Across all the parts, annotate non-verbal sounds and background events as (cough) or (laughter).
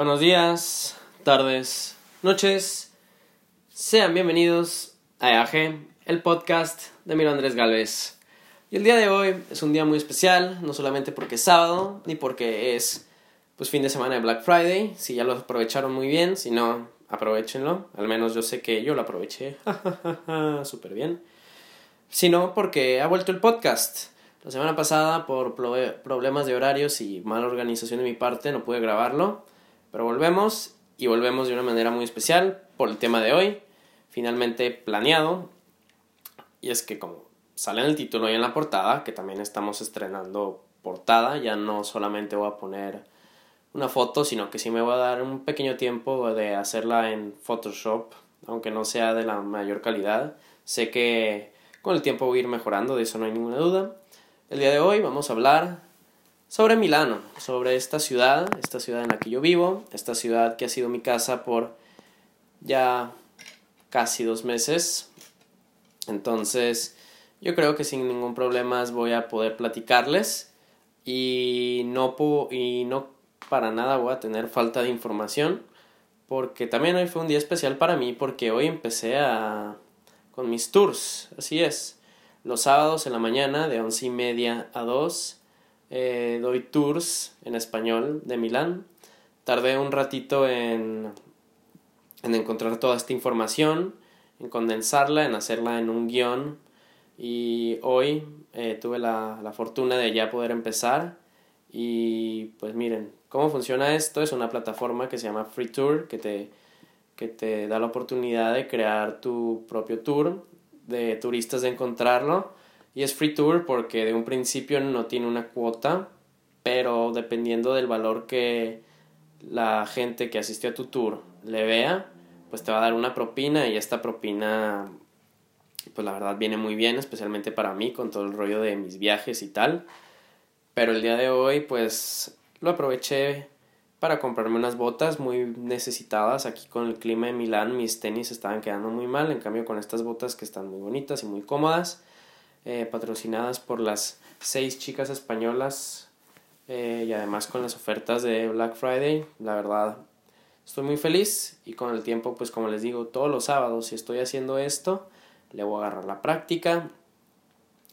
Buenos días, tardes, noches. Sean bienvenidos a EAG, el podcast de Miro Andrés Galvez. Y el día de hoy es un día muy especial, no solamente porque es sábado, ni porque es pues fin de semana de Black Friday, si ya lo aprovecharon muy bien, si no, aprovechenlo, al menos yo sé que yo lo aproveché, (laughs) súper bien, sino porque ha vuelto el podcast. La semana pasada, por problemas de horarios y mala organización de mi parte, no pude grabarlo, pero volvemos y volvemos de una manera muy especial por el tema de hoy, finalmente planeado. Y es que como sale en el título y en la portada, que también estamos estrenando portada, ya no solamente voy a poner una foto, sino que sí me voy a dar un pequeño tiempo de hacerla en Photoshop, aunque no sea de la mayor calidad. Sé que con el tiempo voy a ir mejorando, de eso no hay ninguna duda. El día de hoy vamos a hablar sobre Milano, sobre esta ciudad, esta ciudad en la que yo vivo, esta ciudad que ha sido mi casa por ya casi dos meses. Entonces, yo creo que sin ningún problema voy a poder platicarles y no, y no para nada voy a tener falta de información porque también hoy fue un día especial para mí porque hoy empecé a con mis tours, así es, los sábados en la mañana de once y media a dos eh, doy tours en español de Milán. Tardé un ratito en, en encontrar toda esta información, en condensarla, en hacerla en un guion y hoy eh, tuve la, la fortuna de ya poder empezar y pues miren, ¿cómo funciona esto? Es una plataforma que se llama Free Tour que te, que te da la oportunidad de crear tu propio tour de turistas de encontrarlo y es free tour porque de un principio no tiene una cuota, pero dependiendo del valor que la gente que asistió a tu tour le vea, pues te va a dar una propina y esta propina pues la verdad viene muy bien, especialmente para mí con todo el rollo de mis viajes y tal. Pero el día de hoy pues lo aproveché para comprarme unas botas muy necesitadas. Aquí con el clima de Milán mis tenis estaban quedando muy mal, en cambio con estas botas que están muy bonitas y muy cómodas eh, patrocinadas por las seis chicas españolas eh, y además con las ofertas de Black Friday. La verdad, estoy muy feliz y con el tiempo, pues como les digo, todos los sábados, si estoy haciendo esto, le voy a agarrar la práctica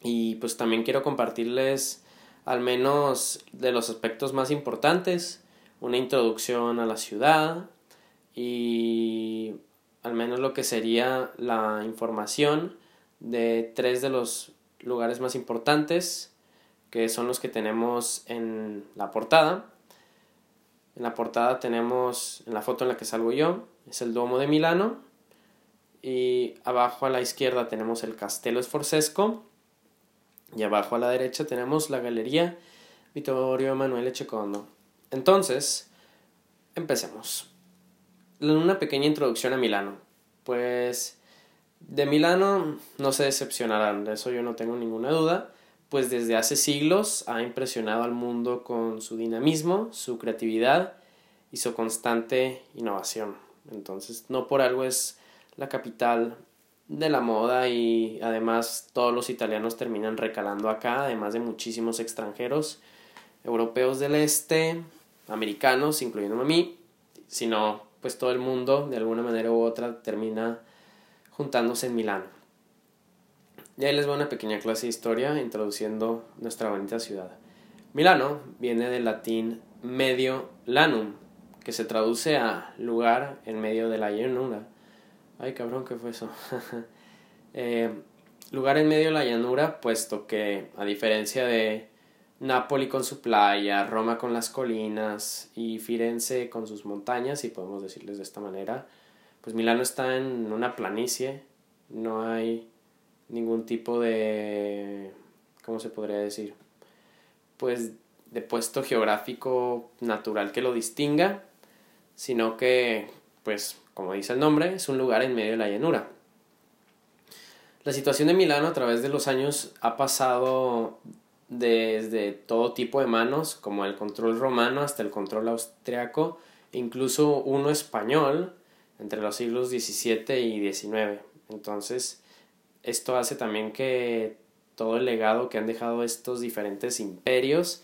y pues también quiero compartirles al menos de los aspectos más importantes, una introducción a la ciudad y al menos lo que sería la información de tres de los lugares más importantes, que son los que tenemos en la portada. En la portada tenemos, en la foto en la que salgo yo, es el Duomo de Milano. Y abajo a la izquierda tenemos el Castello Sforzesco. Y abajo a la derecha tenemos la Galería Vittorio Emanuele Cecondo. Entonces, empecemos. Una pequeña introducción a Milano. Pues de Milano no se decepcionarán, de eso yo no tengo ninguna duda, pues desde hace siglos ha impresionado al mundo con su dinamismo, su creatividad y su constante innovación. Entonces, no por algo es la capital de la moda y además todos los italianos terminan recalando acá, además de muchísimos extranjeros, europeos del este, americanos, incluyéndome a mí, sino pues todo el mundo de alguna manera u otra termina juntándose en Milán. Y ahí les voy a una pequeña clase de historia introduciendo nuestra bonita ciudad. Milano viene del latín medio lanum, que se traduce a lugar en medio de la llanura. Ay, cabrón, ¿qué fue eso? (laughs) Eh, lugar en medio de la llanura, puesto que, a diferencia de Nápoli con su playa, Roma con las colinas y Firenze con sus montañas, si podemos decirles de esta manera, pues Milano está en una planicie, no hay ningún tipo de, ¿cómo se podría decir? Pues de puesto geográfico natural que lo distinga, sino que, pues, como dice el nombre, es un lugar en medio de la llanura. La situación de Milano a través de los años ha pasado desde todo tipo de manos, como el control romano hasta el control austriaco, incluso uno español, entre los siglos XVII y XIX. Entonces, esto hace también que todo el legado que han dejado estos diferentes imperios,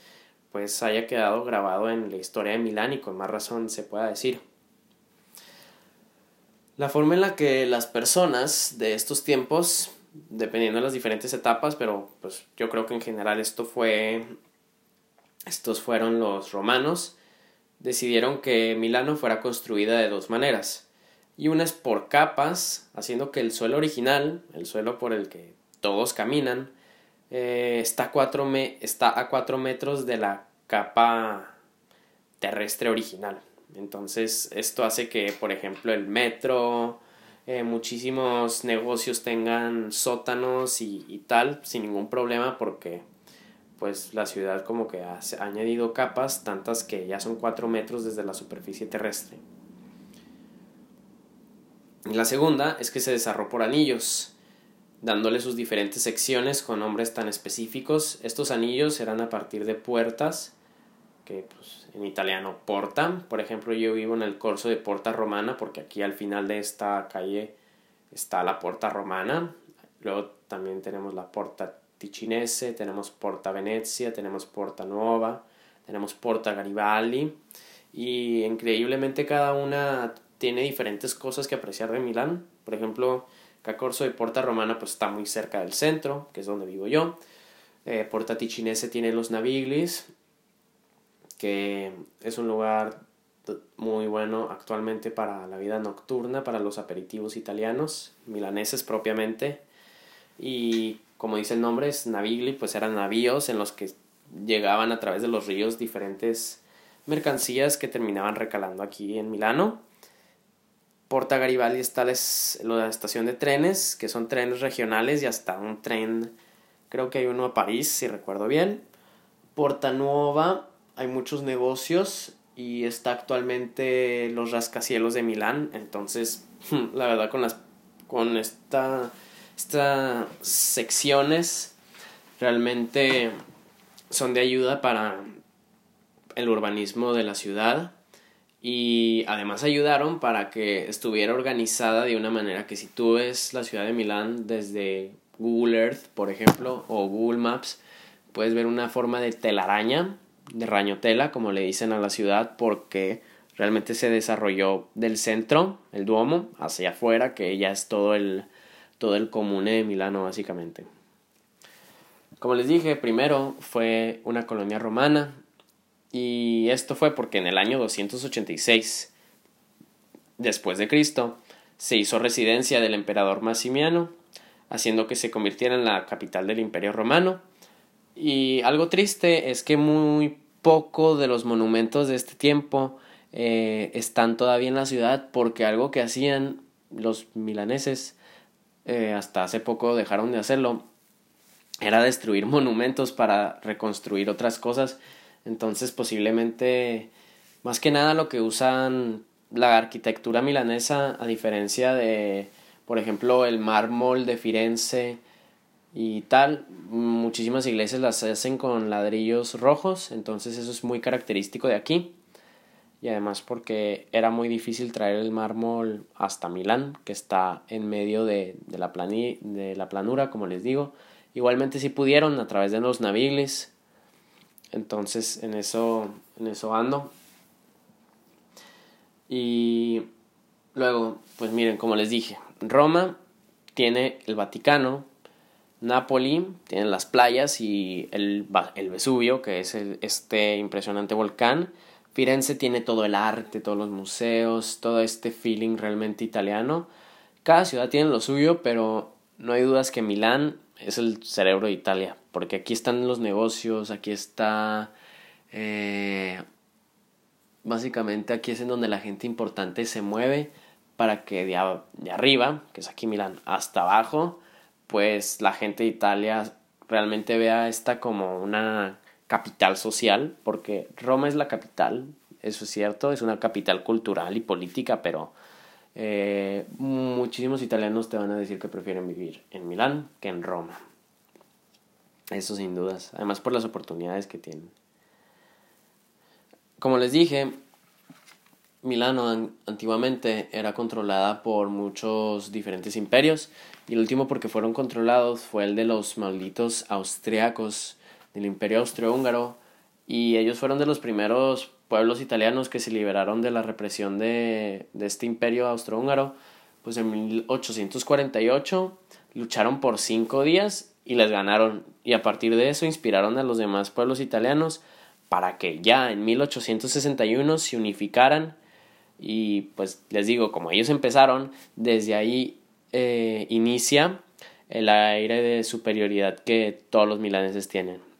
pues haya quedado grabado en la historia de Milán y con más razón se pueda decir. La forma en la que las personas de estos tiempos, dependiendo de las diferentes etapas, pero pues yo creo que en general esto fue estos fueron los romanos, decidieron que Milano fuera construida de dos maneras. Y una es por capas, haciendo que el suelo original, el suelo por el que todos caminan, eh, está, me está a 4 metros de la capa terrestre original. Entonces esto hace que, por ejemplo, el metro, eh, muchísimos negocios tengan sótanos y, y, tal sin ningún problema porque pues la ciudad como que ha añadido capas tantas que ya son 4 metros desde la superficie terrestre. La segunda es que se desarrolló por anillos, dándole sus diferentes secciones con nombres tan específicos. Estos anillos eran a partir de puertas, que pues, en italiano porta. Por ejemplo, yo vivo en el corso de Porta Romana, porque aquí al final de esta calle está la Porta Romana. Luego también tenemos la Porta Ticinese, tenemos Porta Venezia, tenemos Porta Nuova, tenemos Porta Garibaldi y increíblemente cada una tiene diferentes cosas que apreciar de Milán. Por ejemplo, Cacorso de Porta Romana pues está muy cerca del centro, que es donde vivo yo. Eh, Porta Ticinese tiene los Naviglis, que es un lugar muy bueno actualmente para la vida nocturna, para los aperitivos italianos, milaneses propiamente. Y como dice el nombre, es navigli, pues eran navíos en los que llegaban a través de los ríos diferentes mercancías que terminaban recalando aquí en Milano. Porta Garibaldi está la estación de trenes, que son trenes regionales y hasta un tren, creo que hay uno a París, si recuerdo bien. Porta Nuova, hay muchos negocios y está actualmente los rascacielos de Milán, entonces (laughs) la verdad con las con esta estas secciones realmente son de ayuda para el urbanismo de la ciudad y además ayudaron para que estuviera organizada de una manera que si tú ves la ciudad de Milán desde Google Earth, por ejemplo, o Google Maps, puedes ver una forma de telaraña, de rañotela, como le dicen a la ciudad, porque realmente se desarrolló del centro, el Duomo, hacia afuera, que ya es todo el, todo el comune de Milano básicamente. Como les dije, primero fue una colonia romana y esto fue porque en el año 286 después de Cristo se hizo residencia del emperador Massimiano, haciendo que se convirtiera en la capital del Imperio Romano. Y algo triste es que muy poco de los monumentos de este tiempo eh, están todavía en la ciudad porque algo que hacían los milaneses eh, hasta hace poco dejaron de hacerlo, era destruir (laughs) monumentos para reconstruir otras cosas. Entonces posiblemente, más que nada lo que usan la arquitectura milanesa, a diferencia de, por ejemplo, el mármol de Firenze y tal, muchísimas iglesias las hacen con ladrillos rojos, entonces eso es muy característico de aquí y además porque era muy difícil traer el mármol hasta Milán, que está en medio de, de, la, de la planura, como les digo. Igualmente si pudieron a través de los naviglis, entonces en eso, en eso ando. Y luego, pues miren, como les dije, Roma tiene el Vaticano, Nápoli tiene las playas y el, el Vesubio, que es este impresionante volcán Firenze tiene todo el arte, todos los museos, todo este feeling realmente italiano. Cada ciudad tiene lo suyo, pero no hay dudas que Milán es el cerebro de Italia, porque aquí están los negocios, aquí está... Eh, básicamente aquí es en donde la gente importante se mueve para que de, de arriba, que es aquí Milán, hasta abajo, pues la gente de Italia realmente vea esta como una capital social, porque Roma es la capital, eso es cierto, es una capital cultural y política, pero eh, muchísimos italianos te van a decir que prefieren vivir en Milán que en Roma. Eso sin dudas, además por las oportunidades que tienen. Como les dije, Milano antiguamente era controlada por muchos diferentes imperios y el último porque fueron controlados fue el de los malditos austriacos del Imperio Austrohúngaro y ellos fueron de los primeros pueblos italianos que se liberaron de la represión de, este imperio austrohúngaro, pues en 1848 lucharon por cinco días y les ganaron y a partir de eso inspiraron a los demás pueblos italianos para que ya en 1861 se unificaran y pues les digo, como ellos empezaron, desde ahí eh, inicia el aire de superioridad que todos los milaneses tienen.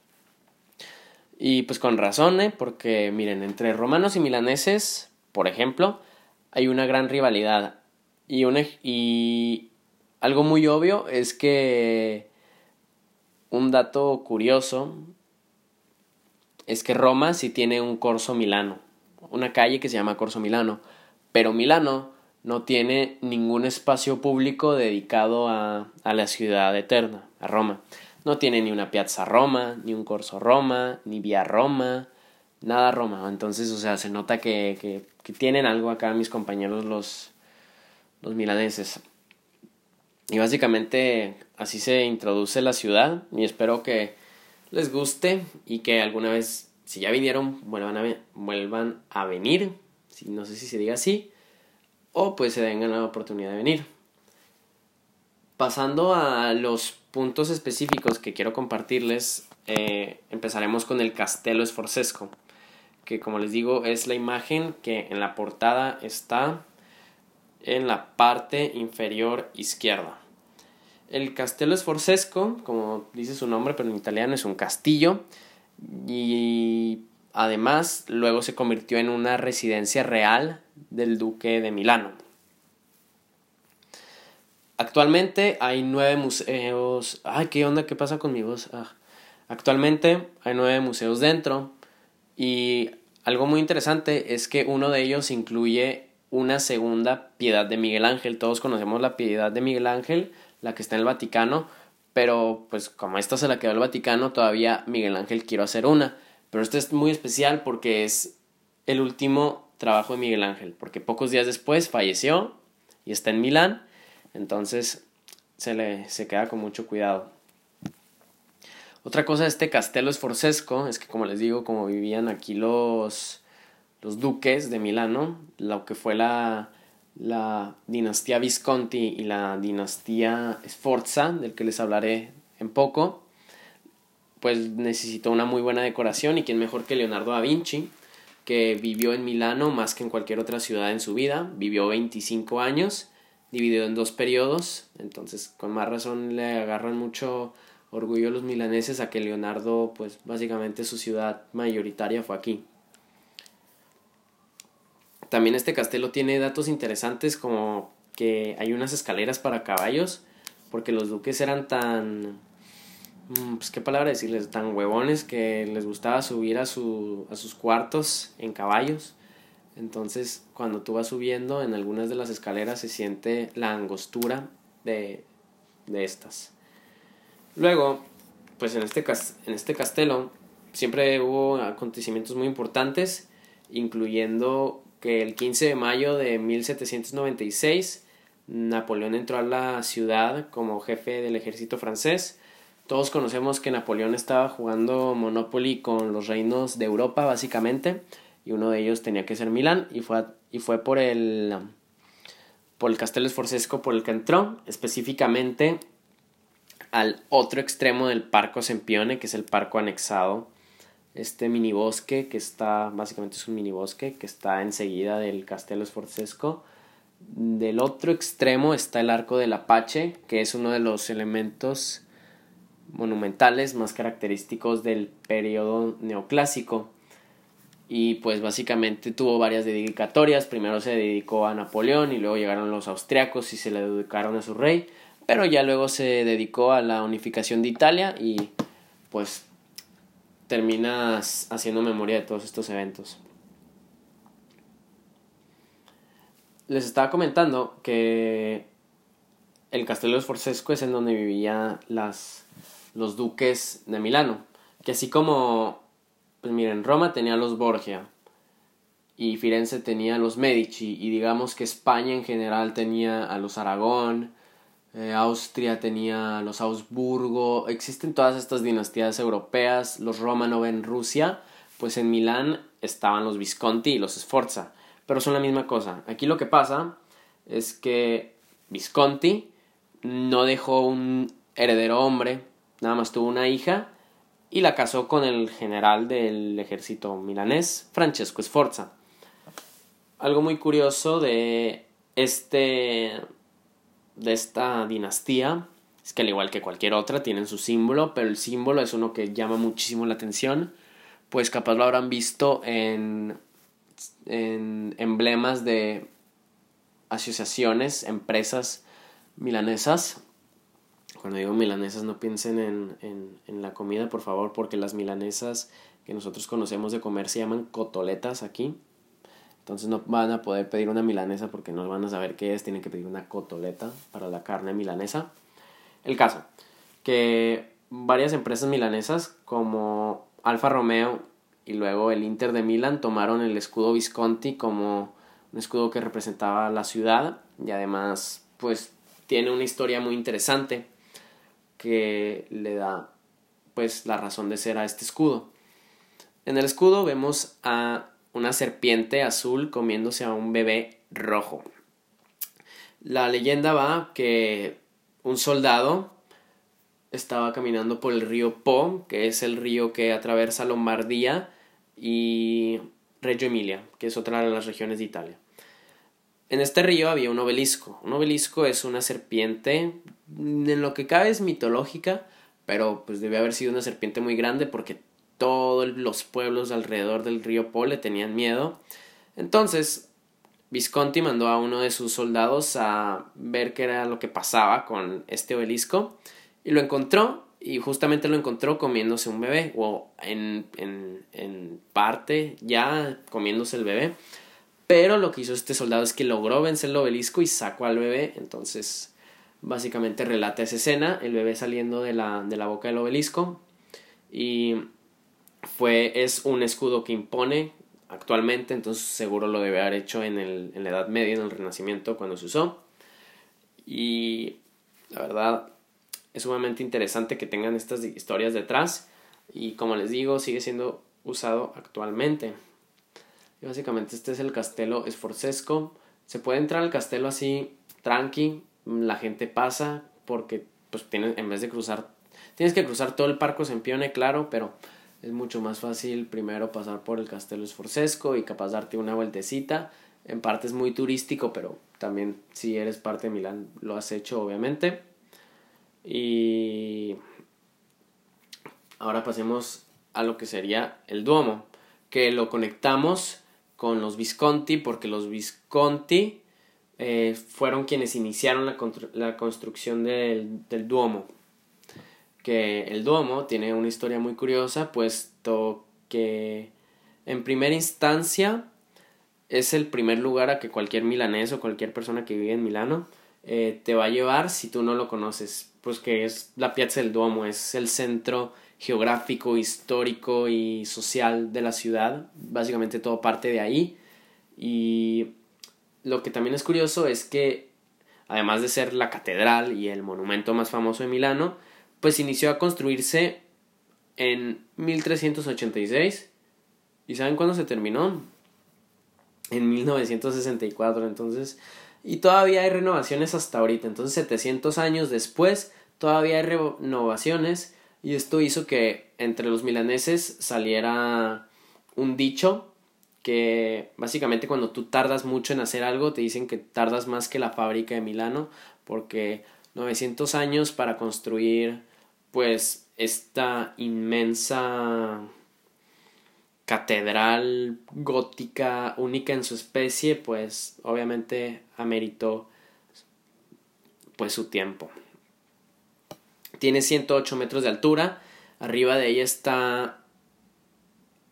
Y pues con razón, ¿eh? porque miren, entre romanos y milaneses, por ejemplo, hay una gran rivalidad. Y, y algo muy obvio es que un dato curioso es que Roma sí tiene un Corso Milano, una calle que se llama Corso Milano, pero Milano no tiene ningún espacio público dedicado a, a la ciudad eterna, a Roma. No tiene ni una Piazza Roma, ni un Corso Roma, ni Vía Roma, nada Roma. Entonces, o sea, se nota que, que, tienen algo acá mis compañeros los, los milaneses. Y básicamente así se introduce la ciudad y espero que les guste y que alguna vez, si ya vinieron, vuelvan a, vuelvan a venir. Si, no sé si se diga así. O pues se den la oportunidad de venir. Pasando a los puntos específicos que quiero compartirles, eh, empezaremos con el Castello Sforzesco, que como les digo es la imagen que en la portada está en la parte inferior izquierda. El Castello Sforzesco, como dice su nombre, pero en italiano es un castillo y además luego se convirtió en una residencia real del duque de Milano. Actualmente hay nueve museos. Ay, ¿qué onda? ¿Qué pasa con mi voz? Ah. Actualmente hay nueve museos dentro. Y algo muy interesante es que uno de ellos incluye una segunda piedad de Miguel Ángel. Todos conocemos la piedad de Miguel Ángel, la que está en el Vaticano. Pero pues como esta se la quedó el Vaticano, todavía Miguel Ángel quiero hacer una. Pero esta es muy especial porque es el último trabajo de Miguel Ángel. Porque pocos días después falleció y está en Milán entonces se le se queda con mucho cuidado. Otra cosa de este Castello Sforzesco es que, como les digo, como vivían aquí los, los duques de Milano, lo que fue la, la dinastía Visconti y la dinastía Sforza, del que les hablaré en poco, pues necesitó una muy buena decoración y quién mejor que Leonardo da Vinci, que vivió en Milano más que en cualquier otra ciudad en su vida, vivió 25 años dividido en dos periodos, entonces con más razón le agarran mucho orgullo a los milaneses a que Leonardo, pues básicamente su ciudad mayoritaria fue aquí. También este castelo tiene datos interesantes como que hay unas escaleras para caballos, porque los duques eran tan... Mm, pues qué palabra decirles, tan huevones que les gustaba subir a, su, a sus cuartos en caballos entonces, cuando tú vas subiendo en algunas de las escaleras se siente la angostura de, de estas. Luego, pues en este, en este castelo siempre hubo acontecimientos muy importantes, incluyendo que el 15 de mayo de 1796 Napoleón entró a la ciudad como jefe del ejército francés. Todos conocemos que Napoleón estaba jugando Monopoly con los reinos de Europa, básicamente y uno de ellos tenía que ser Milán y fue, y fue por el por el Castello Sforzesco por el que entró, específicamente al otro extremo del Parco Sempione, que es el parco anexado, este minibosque que está, básicamente es un minibosque que está enseguida del Castello Sforzesco. Del otro extremo está el Arco del Apache, que es uno de los elementos monumentales más característicos del periodo neoclásico y pues básicamente tuvo varias dedicatorias. Primero se dedicó a Napoleón y luego llegaron los austriacos y se le dedicaron a su rey, pero ya luego se dedicó a la unificación de Italia y pues terminas haciendo memoria de todos estos eventos. Les estaba comentando que el Castello Sforzesco es en donde vivían las, los duques de Milano, que así como pues miren, Roma tenía los Borgia y Firenze tenía los Medici y digamos que España en general tenía a los Aragón, eh, Austria tenía a los Augsburgo, existen todas estas dinastías europeas, los Romanov en Rusia, pues en Milán estaban los Visconti y los Sforza, pero son la misma cosa. Aquí lo que pasa es que Visconti no dejó un heredero hombre, nada más tuvo una hija y la casó con el general del ejército milanés, Francesco Sforza. Algo muy curioso de este de esta dinastía es que al igual que cualquier otra tienen su símbolo, pero el símbolo es uno que llama muchísimo la atención, pues capaz lo habrán visto en, en emblemas de asociaciones, empresas milanesas. Cuando digo milanesas no piensen en, en, la comida, por favor, porque las milanesas que nosotros conocemos de comer se llaman cotoletas aquí. Entonces no van a poder pedir una milanesa porque no van a saber qué es, tienen que pedir una cotoleta para la carne milanesa. El caso, que varias empresas milanesas como Alfa Romeo y luego el Inter de Milán tomaron el escudo Visconti como un escudo que representaba la ciudad y además pues tiene una historia muy interesante que le da pues la razón de ser a este escudo. En el escudo vemos a una serpiente azul comiéndose a un bebé rojo. La leyenda va que un soldado estaba caminando por el río Po, que es el río que atraviesa Lombardía y Reggio Emilia, que es otra de las regiones de Italia. En este río había un obelisco. Un obelisco es una serpiente, en lo que cabe es mitológica, pero pues debe haber sido una serpiente muy grande porque todos los pueblos alrededor del río Po le tenían miedo. Entonces, Visconti mandó a uno de sus soldados a ver qué era lo que pasaba con este obelisco y lo encontró y justamente lo encontró comiéndose un bebé o en, en, en parte ya comiéndose el bebé. Pero lo que hizo este soldado es que logró vencer el obelisco y sacó al bebé. Entonces, básicamente relata esa escena, el bebé saliendo de la, de la boca del obelisco. Y fue, es un escudo que impone actualmente, entonces seguro lo debe haber hecho en, el, en la Edad Media, en el Renacimiento, cuando se usó. Y la verdad es sumamente interesante que tengan estas historias detrás y como les digo, sigue siendo usado actualmente. Y básicamente este es el castelo Esforcesco. Se puede entrar al castelo así, tranqui, la gente pasa porque pues en vez de cruzar, tienes que cruzar todo el Parco Sempione, claro, pero es mucho más fácil primero pasar por el Castelo Esforcesco y capaz darte una vueltecita. En parte es muy turístico, pero también si eres parte de Milán lo has hecho obviamente. Y ahora pasemos a lo que sería el Duomo, que lo conectamos con los Visconti porque los Visconti eh, fueron quienes iniciaron la, la construcción del, del Duomo. Que el Duomo tiene una historia muy curiosa, puesto que en primera instancia es el primer lugar a que cualquier milanés o cualquier persona que vive en Milano eh, te va a llevar si tú no lo conoces, pues que es la Piazza del Duomo, es el centro geográfico, histórico y social de la ciudad, básicamente todo parte de ahí y lo que también es curioso es que además de ser la catedral y el monumento más famoso de Milano, pues inició a construirse en 1386. ¿Y saben cuándo se terminó? En 1964, entonces... Y todavía hay renovaciones hasta ahorita, entonces 700 años después todavía hay renovaciones y esto hizo que entre los milaneses saliera un dicho que básicamente cuando tú tardas mucho en hacer algo te dicen que tardas más que la fábrica de Milano porque 900 años para construir pues esta inmensa catedral gótica única en su especie, pues obviamente ameritó pues su tiempo. Tiene 108 metros de altura, arriba de ella está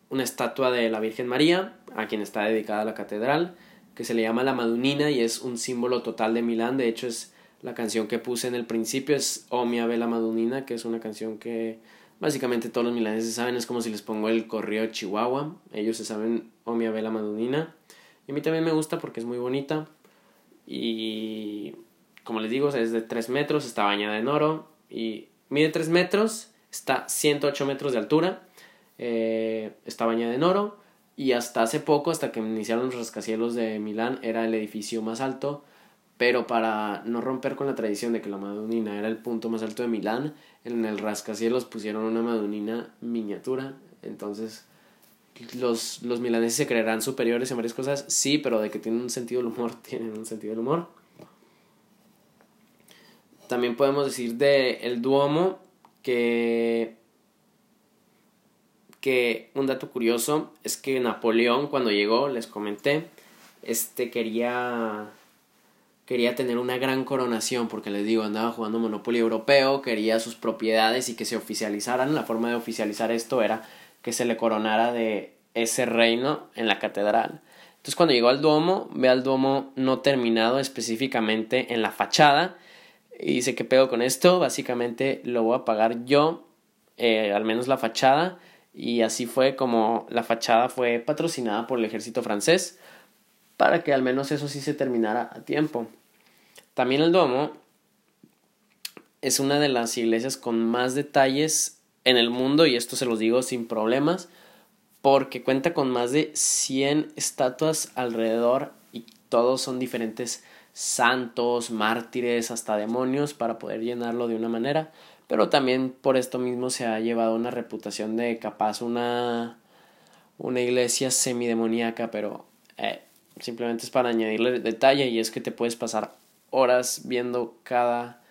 una estatua de la Virgen María, a quien está dedicada la catedral, que se le llama la Madunina y es un símbolo total de Milán, de hecho es la canción que puse en el principio es O mi Abela Madunina, que es una canción que básicamente todos los milaneses saben, es como si les pongo el correo Chihuahua, ellos se saben O mi Abela Madunina. Y a mí también me gusta porque es muy bonita. Y como les digo, es de 3 metros, está bañada en oro y mide 3 metros, está 108 metros de altura. eh, está bañada en oro y hasta hace poco, hasta que iniciaron los rascacielos de Milán, era el edificio más alto, pero para no romper con la tradición de que la Madonina era el punto más alto de Milán, en el rascacielos pusieron una Madonina miniatura, entonces los, los milaneses se creerán superiores en varias cosas, sí, pero de que tienen un sentido del humor, (laughs) tienen un sentido del humor. También podemos decir de el Duomo que que un dato curioso es que Napoleón cuando llegó, les comenté, este quería quería tener una gran coronación porque les digo, andaba jugando Monopoly europeo, quería sus propiedades y que se oficializaran. La forma de oficializar esto era que se le coronara de ese reino en la catedral. Entonces cuando llegó al Duomo, ve al Duomo no terminado específicamente en la fachada y dice, ¿qué pedo con esto? Básicamente lo voy a pagar yo, eh, al menos la fachada, y así fue como la fachada fue patrocinada por el ejército francés para que al menos eso sí se terminara a tiempo. También el Duomo es una de las iglesias con más detalles en el mundo y esto se los digo sin problemas porque cuenta con más de 100 estatuas alrededor y todos son diferentes santos, mártires, hasta demonios para poder llenarlo de una manera. Pero también por esto mismo se ha llevado una reputación de capaz una, una iglesia semidemoníaca, pero eh, simplemente es para añadirle detalle y es que te puedes pasar horas viendo cada,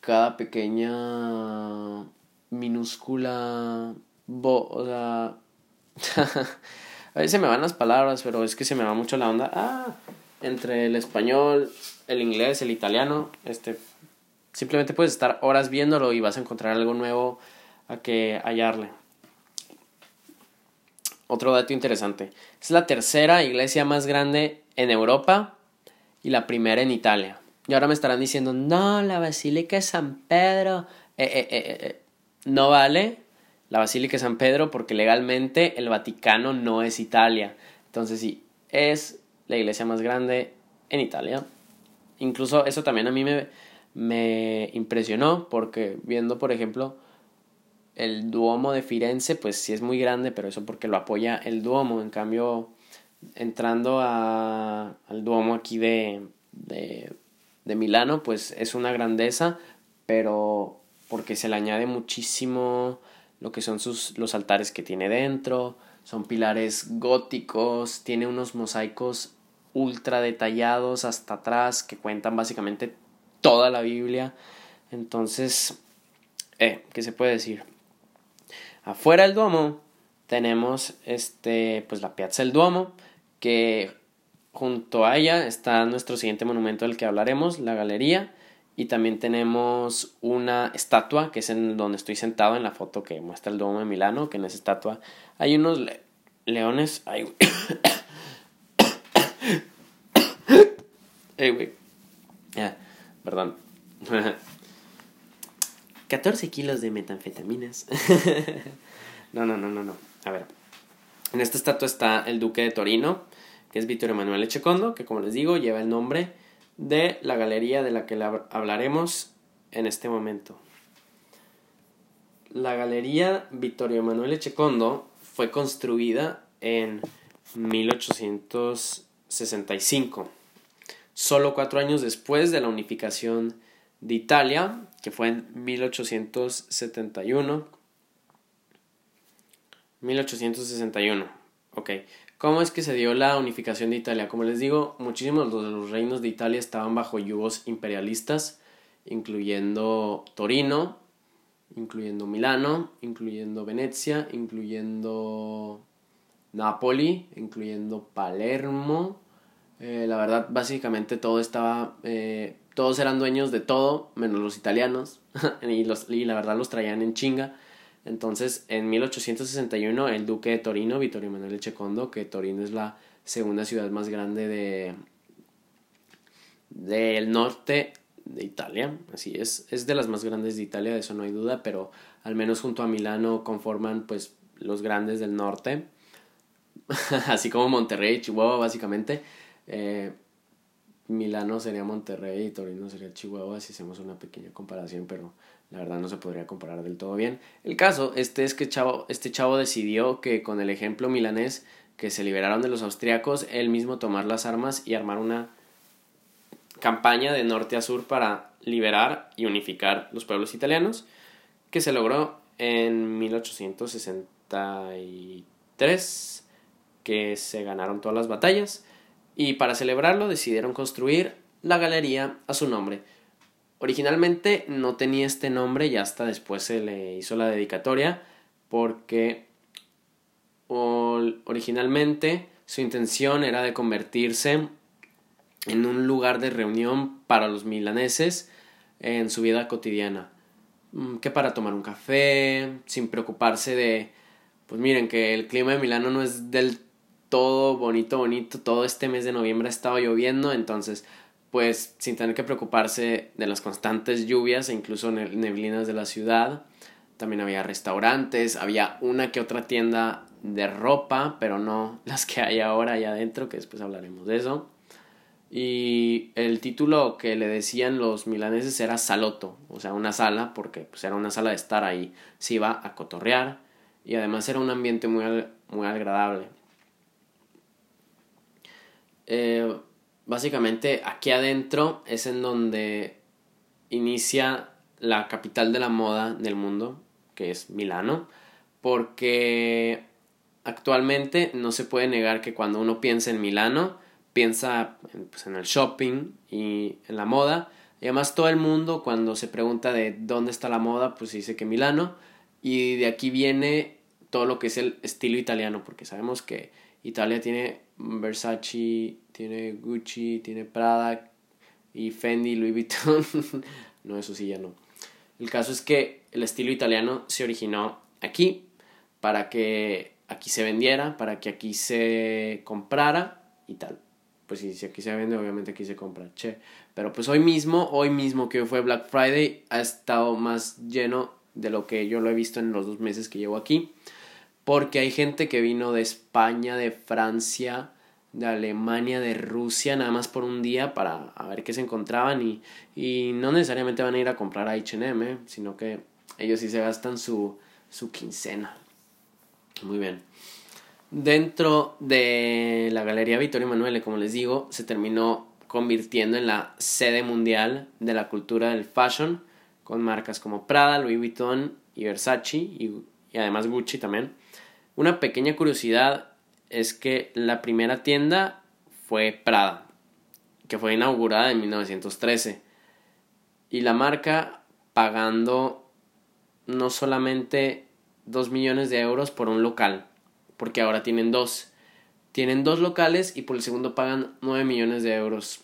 cada pequeña minúscula o sea (laughs) a veces me van las palabras pero es que se me va mucho la onda. Ah entre el español el inglés el italiano este Simplemente puedes estar horas viéndolo y vas a encontrar algo nuevo a que hallarle. Otro dato interesante. Es la tercera iglesia más grande en Europa y la primera en Italia. Y ahora me estarán diciendo, no, la Basílica de San Pedro. Eh, eh, eh, no vale la Basílica de San Pedro porque legalmente el Vaticano no es Italia. Entonces sí, es la iglesia más grande en Italia. Incluso eso también a mí me, me impresionó porque viendo, por ejemplo, el Duomo de Firenze, pues sí es muy grande, pero eso porque lo apoya el Duomo. En cambio, entrando al Duomo aquí de, de, de Milano, pues es una grandeza, pero porque se le añade muchísimo lo que son sus, los altares que tiene dentro, son pilares góticos, tiene unos mosaicos ultra detallados hasta atrás que cuentan básicamente toda la Biblia. Entonces, eh, ¿qué se puede decir? Afuera del Duomo tenemos este, pues la Piazza del Duomo, que junto a ella está nuestro siguiente monumento del que hablaremos, la galería, y también tenemos una estatua, que es en donde estoy sentado en la foto que muestra el Duomo de Milano, que en esa estatua hay unos leones. Ay, güey. güey. Ya perdón. (laughs) 14 kilos de metanfetaminas. (laughs) no, no, no, no, no. A ver. En esta estatua está el duque de Torino, que es Vittorio Emanuele Echecondo, que como les digo lleva el nombre de la galería de la que hablaremos en este momento. La galería Vittorio Emanuele Echecondo fue construida en 1865 solo cuatro años después de la unificación de Italia, que fue en 1871. 1861, ok. ¿Cómo es que se dio la unificación de Italia? Como les digo, muchísimos de los reinos de Italia estaban bajo yugos imperialistas, incluyendo Torino, incluyendo Milano, incluyendo Venecia, incluyendo Nápoli, incluyendo Palermo, eh, la verdad, básicamente todo estaba. Eh, todos eran dueños de todo, menos los italianos. (laughs) y, los, y la verdad los traían en chinga. Entonces, en 1861, el duque de Torino, Vittorio Emanuele Checondo, que Torino es la segunda ciudad más grande de del norte de Italia, así es, es de las más grandes de Italia, de eso no hay duda, pero al menos junto a Milano conforman pues los grandes del norte, (laughs) así como Monterrey, Chihuahua básicamente. Eh, Milano sería Monterrey y Torino sería Chihuahua si hacemos una pequeña comparación, pero la verdad no se podría comparar del todo bien. El caso este es que chavo, este chavo decidió que con el ejemplo milanés que se liberaron de los austriacos, él mismo tomar las armas y armar una campaña de norte a sur para liberar y unificar los pueblos italianos, que se logró en 1863, que se ganaron todas las batallas, y para celebrarlo decidieron construir la galería a su nombre, Originalmente no tenía este nombre y hasta después se le hizo la dedicatoria porque originalmente su intención era de convertirse en un lugar de reunión para los milaneses en su vida cotidiana. Mm, que para tomar un café, sin preocuparse de, pues miren que el clima de Milano no es del todo bonito, bonito. Todo este mes de noviembre ha estado lloviendo, entonces pues sin tener que preocuparse de las constantes lluvias e incluso neblinas de la ciudad. También había restaurantes, había una que otra tienda de ropa, pero no (laughs) las que hay ahora allá adentro, que después hablaremos de eso. Y el título que le decían los milaneses era Saloto, o sea, una sala, porque pues, era una sala de estar ahí, se iba a cotorrear y además era un ambiente muy, muy agradable. Eh, básicamente aquí adentro es en donde inicia la capital de la moda del mundo, que es Milano, porque actualmente no se puede negar que cuando uno piensa en Milano, piensa pues, en el shopping y en la moda, y además todo el mundo cuando se pregunta de dónde está la moda, pues dice que Milano, y de aquí viene todo lo que es el estilo italiano, porque sabemos que Italia tiene Versace, tiene Gucci, tiene Prada y Fendi, Louis Vuitton. (laughs) no, eso sí ya no. El caso es que el estilo italiano se originó aquí para que aquí se vendiera, para que aquí se comprara y tal. Pues si, aquí se vende, obviamente aquí se compra. Che. Pero pues hoy mismo, hoy mismo que fue Black Friday, ha estado más lleno de lo que yo lo he visto en los dos meses que llevo aquí. Porque hay gente que vino de España, de Francia, de Alemania, de Rusia, nada más por un día para ver qué se encontraban y, y no necesariamente van a ir a comprar a HM, sino que ellos sí se gastan su, su quincena. Muy bien. Dentro de la Galería Vittorio Emanuele, como les digo, se terminó convirtiendo en la sede mundial de la cultura del fashion, con marcas como Prada, Louis Vuitton y Versace, y, y además Gucci también. Una pequeña curiosidad es que la primera tienda fue Prada, que fue inaugurada en 1913. Y la marca pagando no solamente 2 millones de euros por un local, porque ahora tienen dos. Tienen dos locales y por el segundo pagan 9 millones de euros.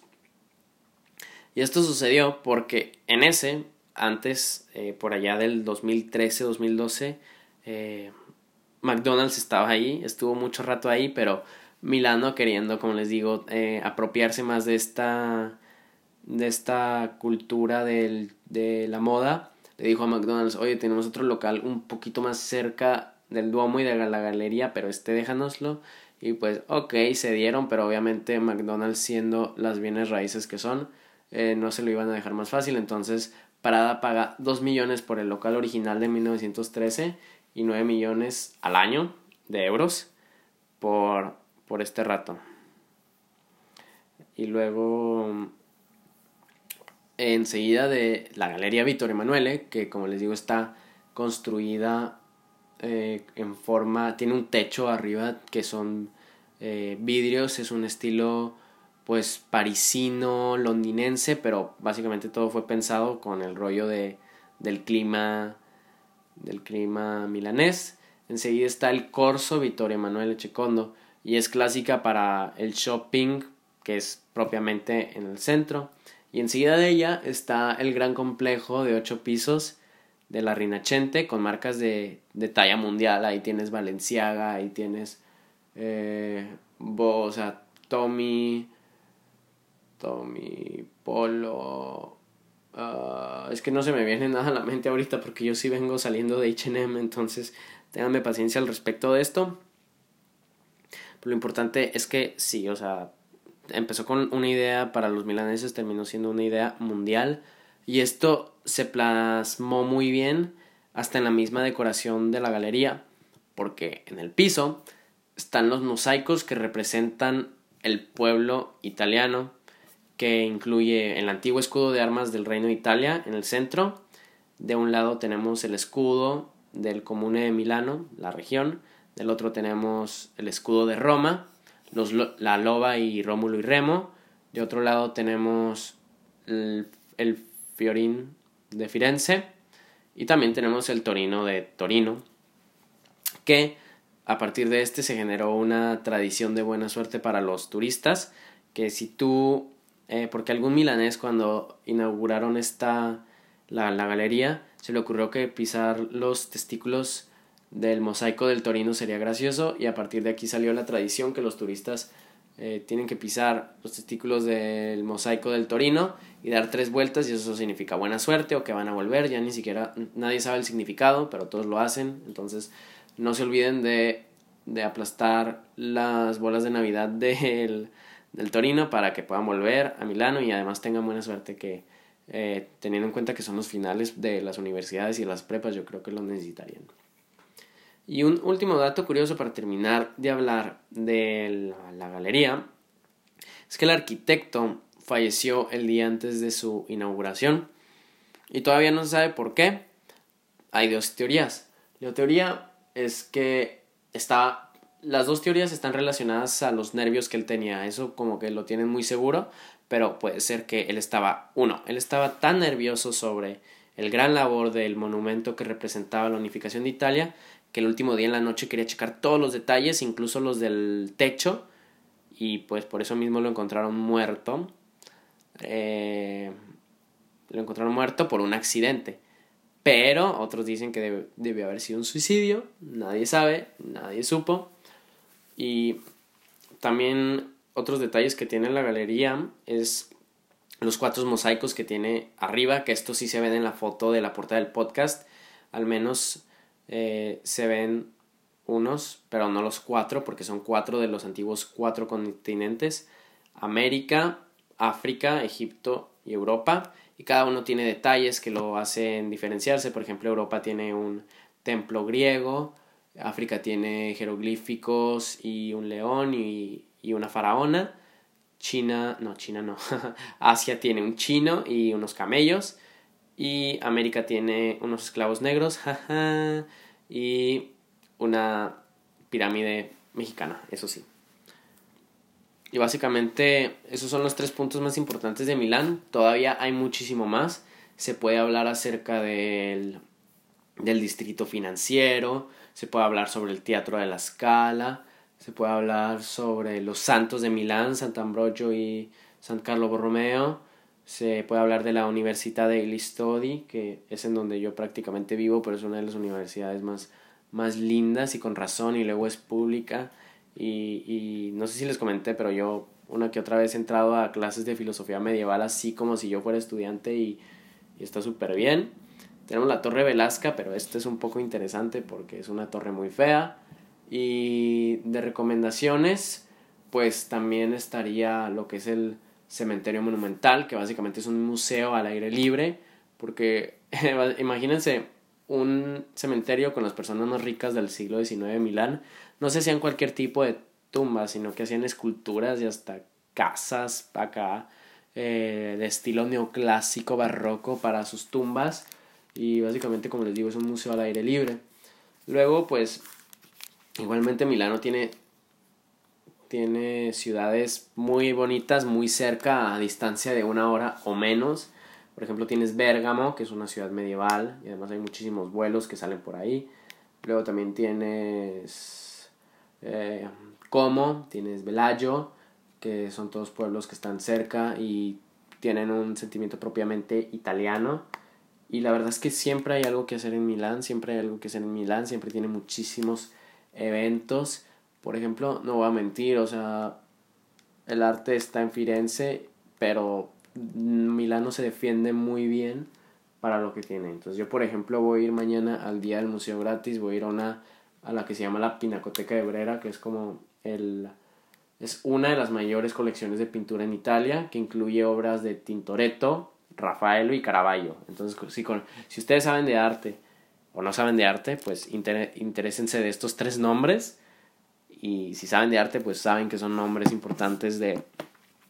Y esto sucedió porque en ese, antes, eh, por allá del 2013-2012, eh, McDonald's estaba ahí, estuvo mucho rato ahí, pero Milano queriendo, como les digo, eh, apropiarse más de esta, de esta cultura del, de la moda, le dijo a McDonald's, oye, tenemos otro local un poquito más cerca del Duomo y de la galería, pero este déjanoslo. Y pues, ok, se dieron, pero obviamente McDonald's siendo las bienes raíces que son, eh, no se lo iban a dejar más fácil. Entonces, Parada paga 2 millones por el local original de 1913 y 9 millones al año de euros por, por este rato. Y luego enseguida de la Galería Vittorio Emanuele, que como les digo está construida eh, en forma, tiene un techo arriba que son eh, vidrios, es un estilo pues parisino, londinense, pero básicamente todo fue pensado con el rollo de, del clima del clima milanés. Enseguida está el Corso Vittorio Emanuele Checondo y es clásica para el shopping que es propiamente en el centro. Y enseguida de ella está el gran complejo de ocho pisos de la Rinachente con marcas de, de talla mundial. Ahí tienes Valenciaga, ahí tienes eh, o sea, Tommy, Tommy Polo, Ah, es que no se me viene nada a la mente ahorita porque yo sí vengo saliendo de HM, entonces ténganme paciencia al respecto de esto. Lo importante es que sí, o sea, empezó con una idea para los milaneses, terminó siendo una idea mundial Y esto se plasmó muy bien hasta en la misma decoración de la galería, porque en el piso están los mosaicos que representan el pueblo italiano, que incluye el antiguo escudo de armas del Reino de Italia en el centro. De un lado tenemos el escudo del Comune de Milano, la región. Del otro tenemos el escudo de Roma, los, la loba y Rómulo y Remo. De otro lado tenemos el, el Fiorín de Firenze. Y también tenemos el Torino de Torino, que a partir de este se generó una tradición de buena suerte para los turistas, que si tú, eh, porque algún milanés cuando inauguraron esta, la, la galería, se le ocurrió que pisar los testículos del mosaico del Torino sería gracioso y a partir de aquí salió la tradición que los turistas eh, tienen que pisar los testículos del mosaico del Torino y dar tres vueltas y eso significa buena suerte o que van a volver, ya ni siquiera nadie sabe el significado, pero todos lo hacen, entonces no se olviden de, de aplastar las bolas de Navidad del, del, Torino para que puedan volver a Milano y además tengan buena suerte que eh, teniendo en cuenta que son los finales de las universidades y las prepas, yo creo que lo necesitarían. Y un último dato curioso para terminar de hablar de la, la galería es que el arquitecto falleció el día antes de su inauguración y todavía no se sabe por qué. Hay dos teorías. La teoría es que está, las dos teorías están relacionadas a los nervios que él tenía, eso como que lo tienen muy seguro, pero puede ser que él estaba, uno, él estaba tan nervioso sobre el gran labor del monumento que representaba la unificación de Italia, que el último día en la noche quería checar todos los detalles, incluso los del techo, y pues por eso mismo lo encontraron muerto. Eh, lo encontraron muerto por un accidente. Pero otros dicen que debe, haber sido un suicidio. Nadie sabe, nadie supo. Y también otros detalles que tiene la galería es los cuatro mosaicos que tiene arriba, que esto sí se ven en la foto de la portada del podcast. Al menos eh, se ven unos, pero no los cuatro, porque son cuatro de los antiguos cuatro continentes. América, África, Egipto y Europa y cada uno tiene detalles que lo hacen diferenciarse. Por ejemplo, Europa tiene un templo griego, África tiene jeroglíficos y un león y, y una faraona. China, no, China no. (laughs) Asia tiene un chino y unos camellos. Y América tiene unos esclavos negros. (laughs) y una pirámide mexicana, eso sí. Y básicamente esos son los tres puntos más importantes de Milán. Todavía hay muchísimo más. Se puede hablar acerca del, del distrito financiero, se puede hablar sobre el teatro de la Scala, se puede hablar sobre los santos de Milán, Sant'Ambrogio y San Carlo Borromeo. Se puede hablar de la Universidad de Listodi, que es en donde yo prácticamente vivo, pero es una de las universidades más, más lindas y con razón, y luego es pública. Y, y no sé si les comenté, pero yo una que otra vez he entrado a clases de filosofía medieval así como si yo fuera estudiante y, y está súper bien. Tenemos la Torre Velasca, pero este es un poco interesante porque es una torre muy fea. Y de recomendaciones, pues también estaría lo que es el Cementerio Monumental, que básicamente es un museo al aire libre, porque (laughs) imagínense un cementerio con las personas más ricas del siglo XIX de Milán, no se hacían cualquier tipo de tumbas, sino que hacían esculturas y hasta casas acá eh, de estilo neoclásico barroco para sus tumbas y básicamente como les digo es un museo al aire libre. Luego pues igualmente Milano tiene tiene ciudades muy bonitas muy cerca a distancia de una hora o menos. Por ejemplo tienes Bérgamo que es una ciudad medieval y además hay muchísimos vuelos que salen por ahí. Luego también tienes eh, Como, tienes Bellagio, que son todos pueblos que están cerca y tienen un sentimiento propiamente italiano. Y la verdad es que siempre hay algo que hacer en Milán, siempre hay algo que hacer en Milán, siempre tiene muchísimos eventos. Por ejemplo, no voy a mentir, o sea, el arte está en Firenze, pero Milano se defiende muy bien para lo que tiene. Entonces yo, por ejemplo, voy a ir mañana al día del museo gratis, voy a ir a una a la que se llama la Pinacoteca de Brera, que es como el es una de las mayores colecciones de pintura en Italia, que incluye obras de Tintoretto, Rafaelo y Caravaggio. Entonces, si, con, si ustedes saben de arte o no saben de arte, pues interésense de estos tres nombres. Y si saben de arte, pues saben que son nombres importantes de,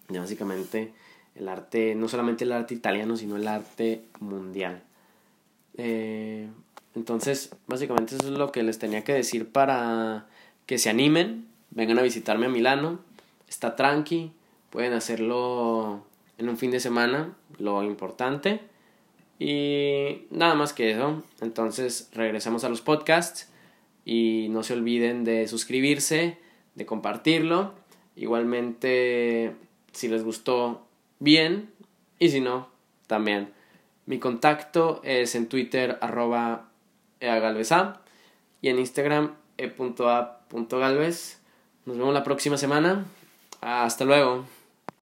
de básicamente el arte, no solamente el arte italiano, sino el arte mundial. Eh, entonces, básicamente eso es lo que les tenía que decir para que se animen, vengan a visitarme a Milano, está tranqui, pueden hacerlo en un fin de semana, lo importante. Y nada más que eso. Entonces regresamos a los podcasts y no se olviden de suscribirse, de compartirlo. Igualmente, si les gustó, bien. Y si no, también. Mi contacto es en Twitter arroba eagalvesa y en Instagram e.a.galvez. Nos vemos la próxima semana. Hasta luego.